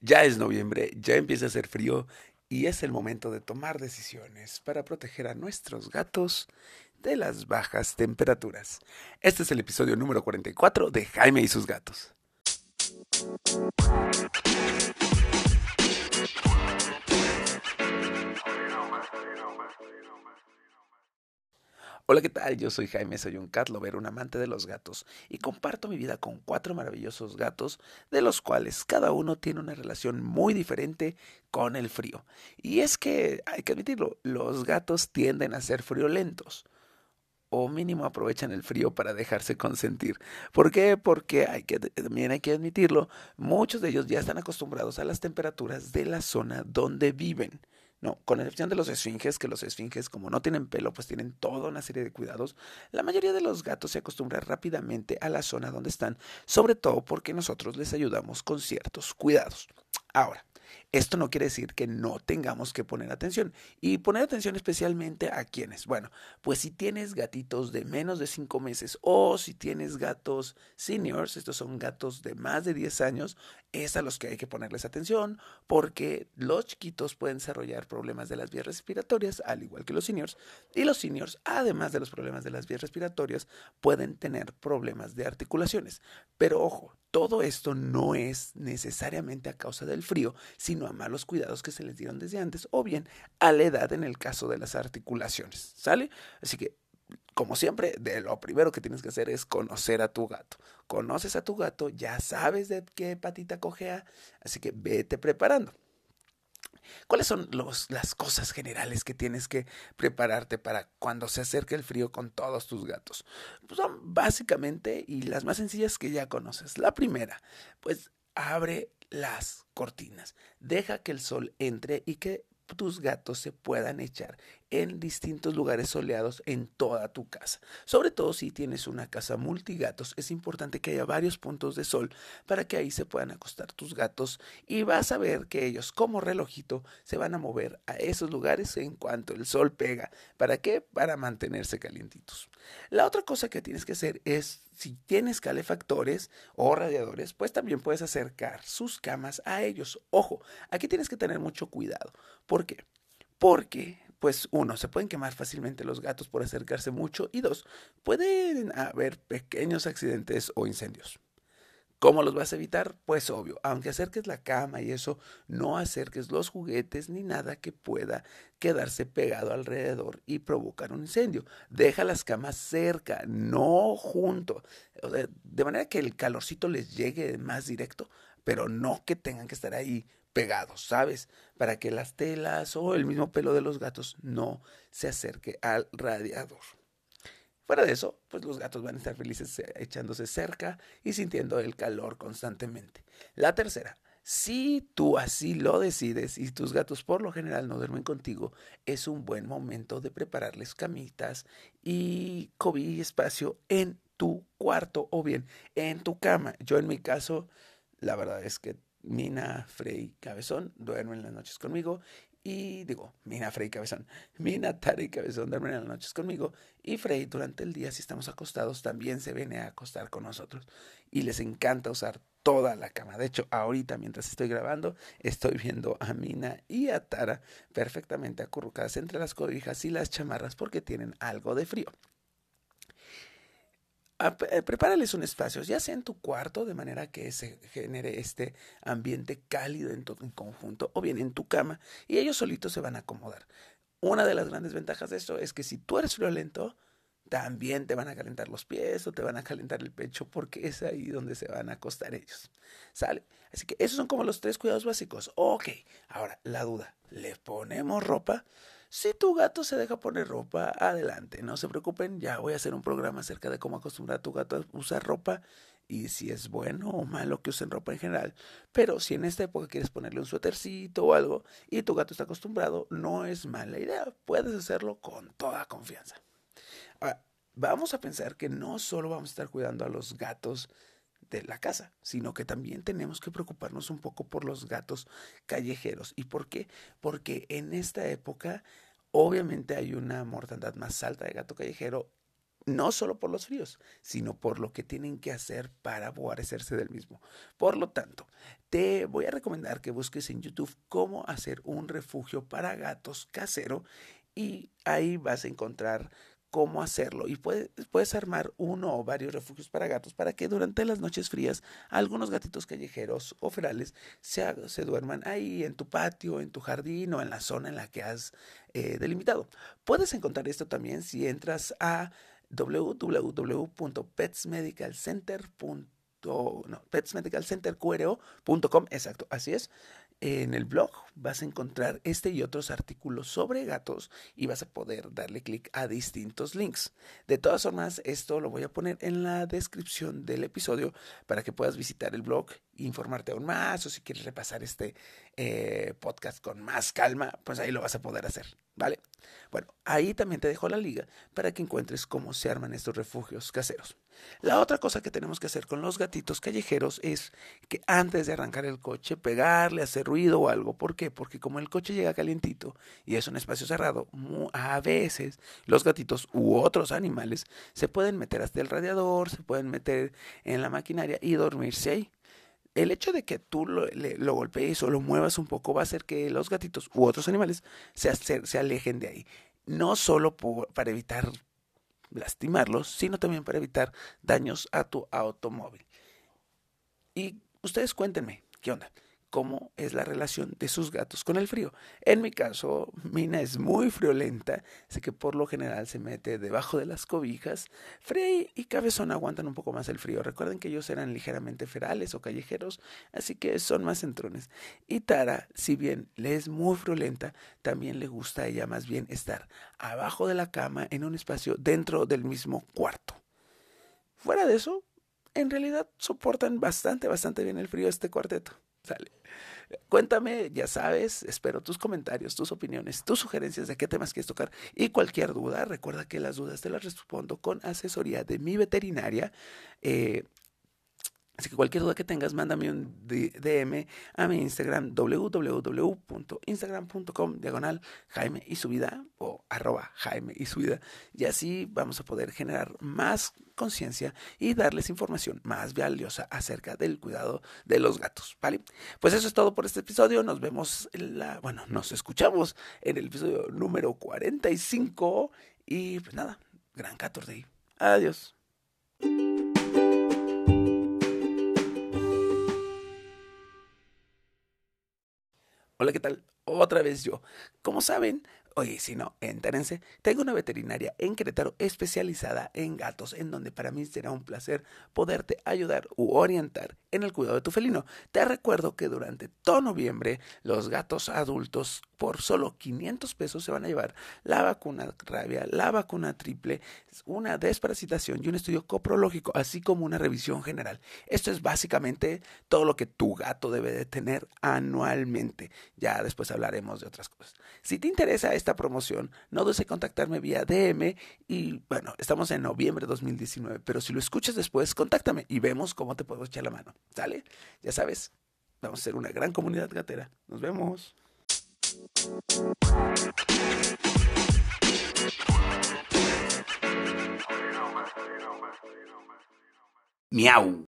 Ya es noviembre, ya empieza a hacer frío y es el momento de tomar decisiones para proteger a nuestros gatos de las bajas temperaturas. Este es el episodio número 44 de Jaime y sus gatos. Hola, ¿qué tal? Yo soy Jaime, soy un cat lover, un amante de los gatos, y comparto mi vida con cuatro maravillosos gatos, de los cuales cada uno tiene una relación muy diferente con el frío. Y es que, hay que admitirlo, los gatos tienden a ser friolentos o mínimo aprovechan el frío para dejarse consentir. ¿Por qué? Porque también hay que admitirlo, muchos de ellos ya están acostumbrados a las temperaturas de la zona donde viven. No, con excepción de los esfinges, que los esfinges como no tienen pelo, pues tienen toda una serie de cuidados. La mayoría de los gatos se acostumbran rápidamente a la zona donde están, sobre todo porque nosotros les ayudamos con ciertos cuidados. Ahora, esto no quiere decir que no tengamos que poner atención. Y poner atención especialmente a quienes. Bueno, pues si tienes gatitos de menos de 5 meses o si tienes gatos seniors, estos son gatos de más de 10 años, es a los que hay que ponerles atención porque los chiquitos pueden desarrollar problemas de las vías respiratorias, al igual que los seniors. Y los seniors, además de los problemas de las vías respiratorias, pueden tener problemas de articulaciones. Pero ojo, todo esto no es necesariamente a causa del frío, sino a malos cuidados que se les dieron desde antes o bien a la edad en el caso de las articulaciones. ¿Sale? Así que como siempre, de lo primero que tienes que hacer es conocer a tu gato. Conoces a tu gato, ya sabes de qué patita cojea, así que vete preparando. ¿Cuáles son los, las cosas generales que tienes que prepararte para cuando se acerque el frío con todos tus gatos? Pues son básicamente y las más sencillas que ya conoces. La primera, pues abre las cortinas. Deja que el sol entre y que tus gatos se puedan echar en distintos lugares soleados en toda tu casa. Sobre todo si tienes una casa multigatos, es importante que haya varios puntos de sol para que ahí se puedan acostar tus gatos y vas a ver que ellos como relojito se van a mover a esos lugares en cuanto el sol pega. ¿Para qué? Para mantenerse calientitos. La otra cosa que tienes que hacer es si tienes calefactores o radiadores, pues también puedes acercar sus camas a ellos. Ojo, aquí tienes que tener mucho cuidado. ¿Por qué? Porque pues uno, se pueden quemar fácilmente los gatos por acercarse mucho y dos, pueden haber pequeños accidentes o incendios. ¿Cómo los vas a evitar? Pues obvio, aunque acerques la cama y eso, no acerques los juguetes ni nada que pueda quedarse pegado alrededor y provocar un incendio. Deja las camas cerca, no junto. de manera que el calorcito les llegue más directo, pero no que tengan que estar ahí pegados, ¿sabes? Para que las telas o el mismo pelo de los gatos no se acerque al radiador. Fuera de eso, pues los gatos van a estar felices eh, echándose cerca y sintiendo el calor constantemente. La tercera, si tú así lo decides y tus gatos por lo general no duermen contigo, es un buen momento de prepararles camitas y cobi y espacio en tu cuarto o bien en tu cama. Yo en mi caso, la verdad es que Mina, Frey, Cabezón duermen las noches conmigo y digo, Mina, Frey, Cabezón, Mina, Tara y Cabezón duermen las noches conmigo y Frey durante el día si estamos acostados también se viene a acostar con nosotros y les encanta usar toda la cama. De hecho, ahorita mientras estoy grabando, estoy viendo a Mina y a Tara perfectamente acurrucadas entre las cobijas y las chamarras porque tienen algo de frío. Eh, prepárales un espacio, ya sea en tu cuarto, de manera que se genere este ambiente cálido en todo en conjunto, o bien en tu cama, y ellos solitos se van a acomodar. Una de las grandes ventajas de esto es que si tú eres violento, también te van a calentar los pies o te van a calentar el pecho porque es ahí donde se van a acostar ellos. ¿Sale? Así que esos son como los tres cuidados básicos. Ok, ahora la duda, ¿le ponemos ropa? Si tu gato se deja poner ropa, adelante, no se preocupen, ya voy a hacer un programa acerca de cómo acostumbrar a tu gato a usar ropa y si es bueno o malo que usen ropa en general. Pero si en esta época quieres ponerle un suétercito o algo y tu gato está acostumbrado, no es mala idea, puedes hacerlo con toda confianza. Ahora, vamos a pensar que no solo vamos a estar cuidando a los gatos de la casa, sino que también tenemos que preocuparnos un poco por los gatos callejeros. ¿Y por qué? Porque en esta época obviamente hay una mortandad más alta de gato callejero no solo por los fríos, sino por lo que tienen que hacer para guarecerse del mismo. Por lo tanto, te voy a recomendar que busques en YouTube cómo hacer un refugio para gatos casero y ahí vas a encontrar cómo hacerlo y puedes, puedes armar uno o varios refugios para gatos para que durante las noches frías algunos gatitos callejeros o ferales se, se duerman ahí en tu patio, en tu jardín o en la zona en la que has eh, delimitado. Puedes encontrar esto también si entras a www.petsmedicalcenter.com no, petsmedicalcenterqro.com, exacto, así es. En el blog vas a encontrar este y otros artículos sobre gatos y vas a poder darle clic a distintos links. De todas formas, esto lo voy a poner en la descripción del episodio para que puedas visitar el blog e informarte aún más o si quieres repasar este eh, podcast con más calma, pues ahí lo vas a poder hacer, ¿vale? Bueno, ahí también te dejo la liga para que encuentres cómo se arman estos refugios caseros. La otra cosa que tenemos que hacer con los gatitos callejeros es que antes de arrancar el coche, pegarle, hacer ruido o algo. ¿Por qué? Porque como el coche llega calientito y es un espacio cerrado, a veces los gatitos u otros animales se pueden meter hasta el radiador, se pueden meter en la maquinaria y dormirse ahí. El hecho de que tú lo, lo golpees o lo muevas un poco va a hacer que los gatitos u otros animales se, se alejen de ahí. No solo para evitar lastimarlos, sino también para evitar daños a tu automóvil. Y ustedes cuéntenme, ¿qué onda? Cómo es la relación de sus gatos con el frío. En mi caso, Mina es muy friolenta, así que por lo general se mete debajo de las cobijas. Frey y Cabezón aguantan un poco más el frío. Recuerden que ellos eran ligeramente ferales o callejeros, así que son más centrones. Y Tara, si bien le es muy friolenta, también le gusta a ella más bien estar abajo de la cama en un espacio dentro del mismo cuarto. Fuera de eso, en realidad soportan bastante, bastante bien el frío este cuarteto. Sale. Cuéntame, ya sabes, espero tus comentarios, tus opiniones, tus sugerencias de qué temas quieres tocar y cualquier duda. Recuerda que las dudas te las respondo con asesoría de mi veterinaria. Eh, Así que cualquier duda que tengas, mándame un DM a mi Instagram www.instagram.com diagonal Jaime y su vida o arroba Jaime y su vida. Y así vamos a poder generar más conciencia y darles información más valiosa acerca del cuidado de los gatos. ¿Vale? Pues eso es todo por este episodio. Nos vemos en la, bueno, nos escuchamos en el episodio número 45 y pues nada, gran 14. Adiós. Hola, ¿qué tal? Otra vez yo. Como saben, Oye, si no, entérense, tengo una veterinaria en Querétaro especializada en gatos, en donde para mí será un placer poderte ayudar u orientar en el cuidado de tu felino. Te recuerdo que durante todo noviembre los gatos adultos por solo 500 pesos se van a llevar la vacuna rabia, la vacuna triple, una desparasitación y un estudio coprológico, así como una revisión general. Esto es básicamente todo lo que tu gato debe de tener anualmente. Ya después hablaremos de otras cosas. Si te interesa promoción, no dudes en contactarme vía DM y bueno, estamos en noviembre de 2019, pero si lo escuchas después, contáctame y vemos cómo te puedo echar la mano. ¿Sale? Ya sabes, vamos a ser una gran comunidad gatera. Nos vemos. Miau.